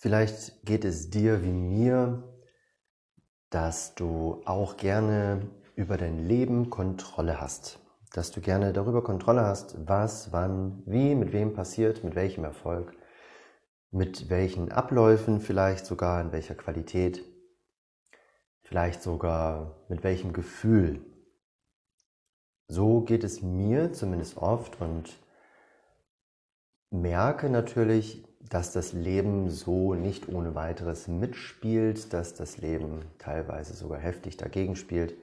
vielleicht geht es dir wie mir, dass du auch gerne über dein Leben Kontrolle hast. Dass du gerne darüber Kontrolle hast, was, wann, wie, mit wem passiert, mit welchem Erfolg, mit welchen Abläufen vielleicht sogar, in welcher Qualität, vielleicht sogar mit welchem Gefühl. So geht es mir zumindest oft und merke natürlich, dass das Leben so nicht ohne weiteres mitspielt, dass das Leben teilweise sogar heftig dagegen spielt,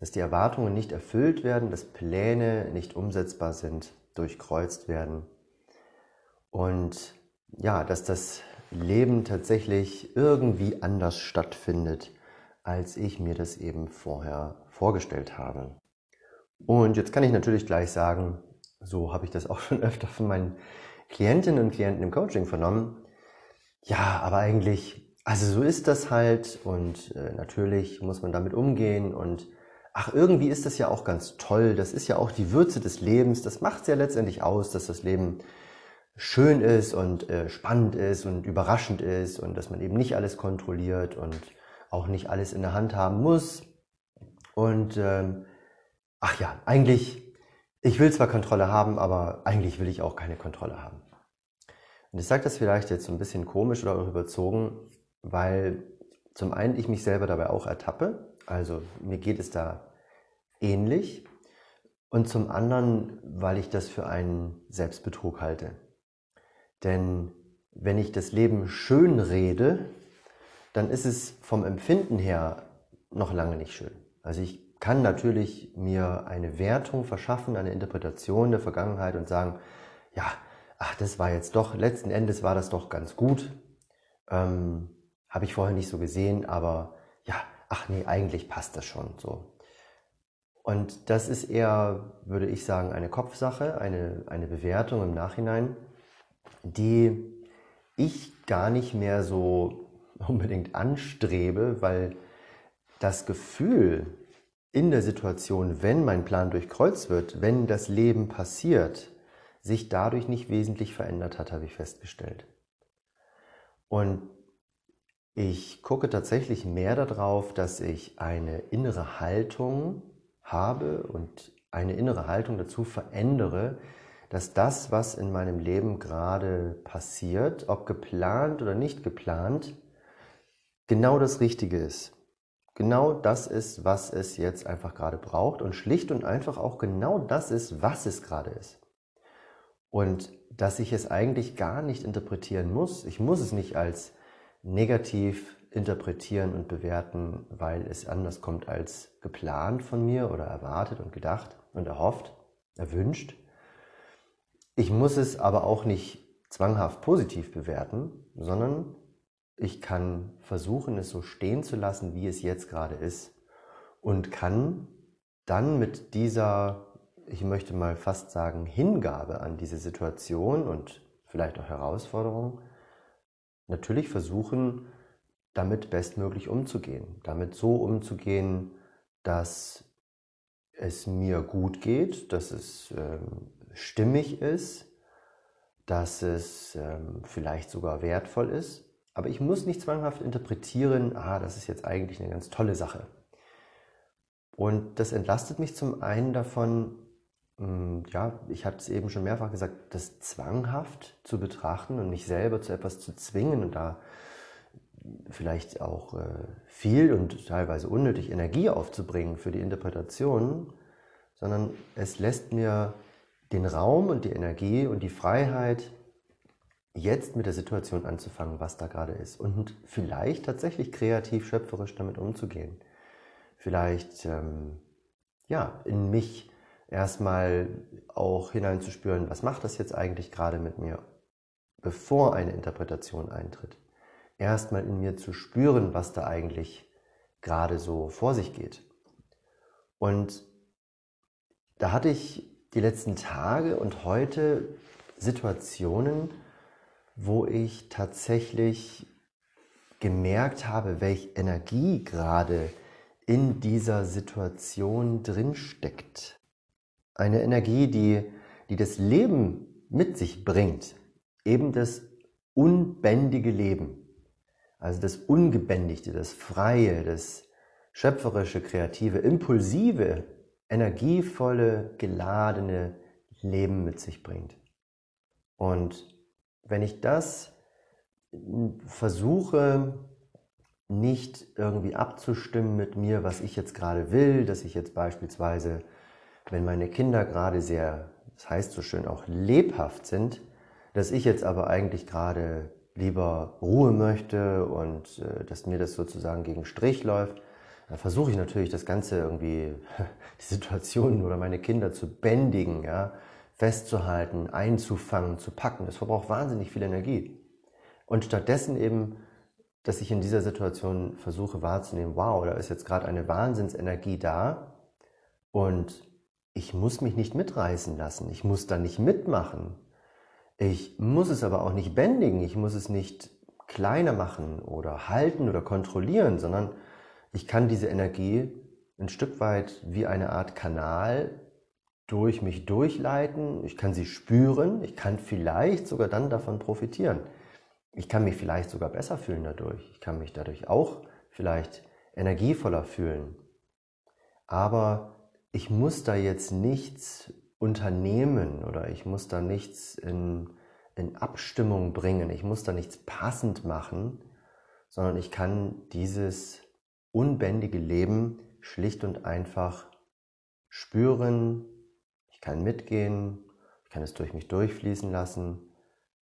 dass die Erwartungen nicht erfüllt werden, dass Pläne nicht umsetzbar sind, durchkreuzt werden und ja, dass das Leben tatsächlich irgendwie anders stattfindet, als ich mir das eben vorher vorgestellt habe. Und jetzt kann ich natürlich gleich sagen, so habe ich das auch schon öfter von meinen Klientinnen und Klienten im Coaching vernommen. Ja, aber eigentlich, also so ist das halt und äh, natürlich muss man damit umgehen und ach, irgendwie ist das ja auch ganz toll. Das ist ja auch die Würze des Lebens. Das macht es ja letztendlich aus, dass das Leben schön ist und äh, spannend ist und überraschend ist und dass man eben nicht alles kontrolliert und auch nicht alles in der Hand haben muss. Und ähm, ach ja, eigentlich ich will zwar Kontrolle haben, aber eigentlich will ich auch keine Kontrolle haben. Und ich sage das vielleicht jetzt so ein bisschen komisch oder auch überzogen, weil zum einen ich mich selber dabei auch ertappe, also mir geht es da ähnlich, und zum anderen, weil ich das für einen Selbstbetrug halte. Denn wenn ich das Leben schön rede, dann ist es vom Empfinden her noch lange nicht schön. Also ich kann natürlich mir eine Wertung verschaffen, eine Interpretation der Vergangenheit und sagen, ja, ach, das war jetzt doch, letzten Endes war das doch ganz gut. Ähm, Habe ich vorher nicht so gesehen, aber ja, ach nee, eigentlich passt das schon so. Und das ist eher, würde ich sagen, eine Kopfsache, eine, eine Bewertung im Nachhinein, die ich gar nicht mehr so unbedingt anstrebe, weil das Gefühl, in der Situation, wenn mein Plan durchkreuzt wird, wenn das Leben passiert, sich dadurch nicht wesentlich verändert hat, habe ich festgestellt. Und ich gucke tatsächlich mehr darauf, dass ich eine innere Haltung habe und eine innere Haltung dazu verändere, dass das, was in meinem Leben gerade passiert, ob geplant oder nicht geplant, genau das Richtige ist genau das ist, was es jetzt einfach gerade braucht und schlicht und einfach auch genau das ist, was es gerade ist. Und dass ich es eigentlich gar nicht interpretieren muss. Ich muss es nicht als negativ interpretieren und bewerten, weil es anders kommt als geplant von mir oder erwartet und gedacht und erhofft, erwünscht. Ich muss es aber auch nicht zwanghaft positiv bewerten, sondern ich kann versuchen, es so stehen zu lassen, wie es jetzt gerade ist. Und kann dann mit dieser, ich möchte mal fast sagen, Hingabe an diese Situation und vielleicht auch Herausforderung, natürlich versuchen, damit bestmöglich umzugehen. Damit so umzugehen, dass es mir gut geht, dass es ähm, stimmig ist, dass es ähm, vielleicht sogar wertvoll ist aber ich muss nicht zwanghaft interpretieren, ah, das ist jetzt eigentlich eine ganz tolle Sache. Und das entlastet mich zum einen davon, ja, ich hatte es eben schon mehrfach gesagt, das zwanghaft zu betrachten und mich selber zu etwas zu zwingen und da vielleicht auch äh, viel und teilweise unnötig Energie aufzubringen für die Interpretation, sondern es lässt mir den Raum und die Energie und die Freiheit, jetzt mit der Situation anzufangen, was da gerade ist und vielleicht tatsächlich kreativ, schöpferisch damit umzugehen. Vielleicht ähm, ja in mich erstmal auch hineinzuspüren, was macht das jetzt eigentlich gerade mit mir, bevor eine Interpretation eintritt. Erstmal in mir zu spüren, was da eigentlich gerade so vor sich geht. Und da hatte ich die letzten Tage und heute Situationen, wo ich tatsächlich gemerkt habe, welche Energie gerade in dieser Situation drinsteckt. Eine Energie, die, die das Leben mit sich bringt, eben das unbändige Leben. Also das Ungebändigte, das Freie, das schöpferische, kreative, impulsive, energievolle, geladene Leben mit sich bringt. Und wenn ich das versuche, nicht irgendwie abzustimmen mit mir, was ich jetzt gerade will, dass ich jetzt beispielsweise, wenn meine Kinder gerade sehr, das heißt so schön auch lebhaft sind, dass ich jetzt aber eigentlich gerade lieber Ruhe möchte und äh, dass mir das sozusagen gegen Strich läuft, dann versuche ich natürlich das Ganze irgendwie, die Situation oder meine Kinder zu bändigen, ja, festzuhalten, einzufangen, zu packen. Das verbraucht wahnsinnig viel Energie. Und stattdessen eben, dass ich in dieser Situation versuche wahrzunehmen, wow, da ist jetzt gerade eine Wahnsinnsenergie da und ich muss mich nicht mitreißen lassen, ich muss da nicht mitmachen. Ich muss es aber auch nicht bändigen, ich muss es nicht kleiner machen oder halten oder kontrollieren, sondern ich kann diese Energie ein Stück weit wie eine Art Kanal durch mich durchleiten, ich kann sie spüren, ich kann vielleicht sogar dann davon profitieren. Ich kann mich vielleicht sogar besser fühlen dadurch, ich kann mich dadurch auch vielleicht energievoller fühlen. Aber ich muss da jetzt nichts unternehmen oder ich muss da nichts in, in Abstimmung bringen, ich muss da nichts passend machen, sondern ich kann dieses unbändige Leben schlicht und einfach spüren, ich kann mitgehen, ich kann es durch mich durchfließen lassen,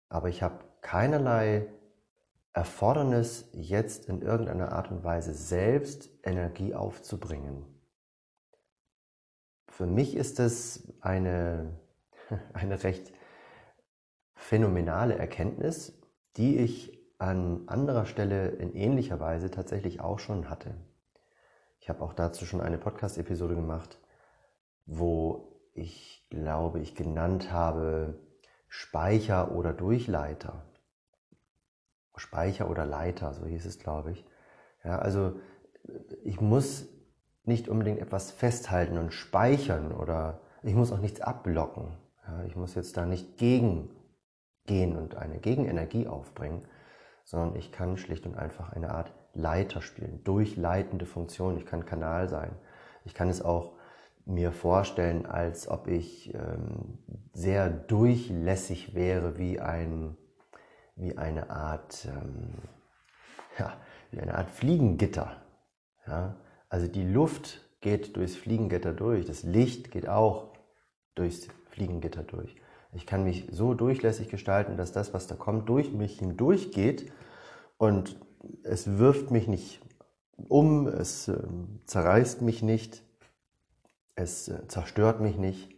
aber ich habe keinerlei Erfordernis, jetzt in irgendeiner Art und Weise selbst Energie aufzubringen. Für mich ist es eine, eine recht phänomenale Erkenntnis, die ich an anderer Stelle in ähnlicher Weise tatsächlich auch schon hatte. Ich habe auch dazu schon eine Podcast-Episode gemacht, wo ich glaube, ich genannt habe Speicher oder Durchleiter. Speicher oder Leiter, so hieß es, glaube ich. Ja, also ich muss nicht unbedingt etwas festhalten und speichern oder ich muss auch nichts abblocken. Ja, ich muss jetzt da nicht gegen gehen und eine Gegenenergie aufbringen, sondern ich kann schlicht und einfach eine Art Leiter spielen, durchleitende Funktion. Ich kann Kanal sein. Ich kann es auch mir vorstellen, als ob ich ähm, sehr durchlässig wäre, wie, ein, wie eine Art, ähm, ja, wie eine Art Fliegengitter. Ja? Also die Luft geht durchs Fliegengitter durch, das Licht geht auch durchs Fliegengitter durch. Ich kann mich so durchlässig gestalten, dass das, was da kommt, durch mich hindurchgeht und es wirft mich nicht um, es äh, zerreißt mich nicht, es äh, zerstört mich nicht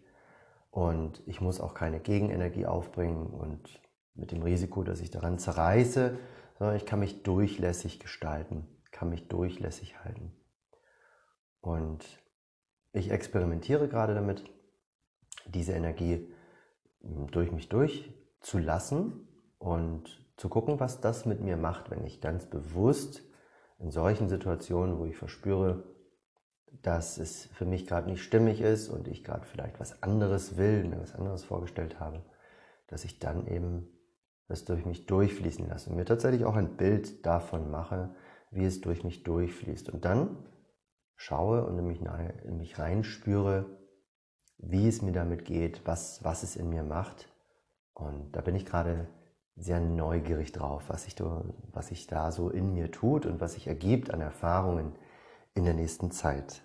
und ich muss auch keine Gegenenergie aufbringen und mit dem Risiko, dass ich daran zerreiße, sondern ich kann mich durchlässig gestalten, kann mich durchlässig halten. Und ich experimentiere gerade damit, diese Energie hm, durch mich durchzulassen und zu gucken, was das mit mir macht, wenn ich ganz bewusst in solchen Situationen, wo ich verspüre, dass es für mich gerade nicht stimmig ist und ich gerade vielleicht was anderes will, mir was anderes vorgestellt habe, dass ich dann eben das durch mich durchfließen lasse und mir tatsächlich auch ein Bild davon mache, wie es durch mich durchfließt. Und dann schaue und in mich, in mich reinspüre, wie es mir damit geht, was, was es in mir macht. Und da bin ich gerade sehr neugierig drauf, was sich, was sich da so in mir tut und was sich ergibt an Erfahrungen in der nächsten Zeit.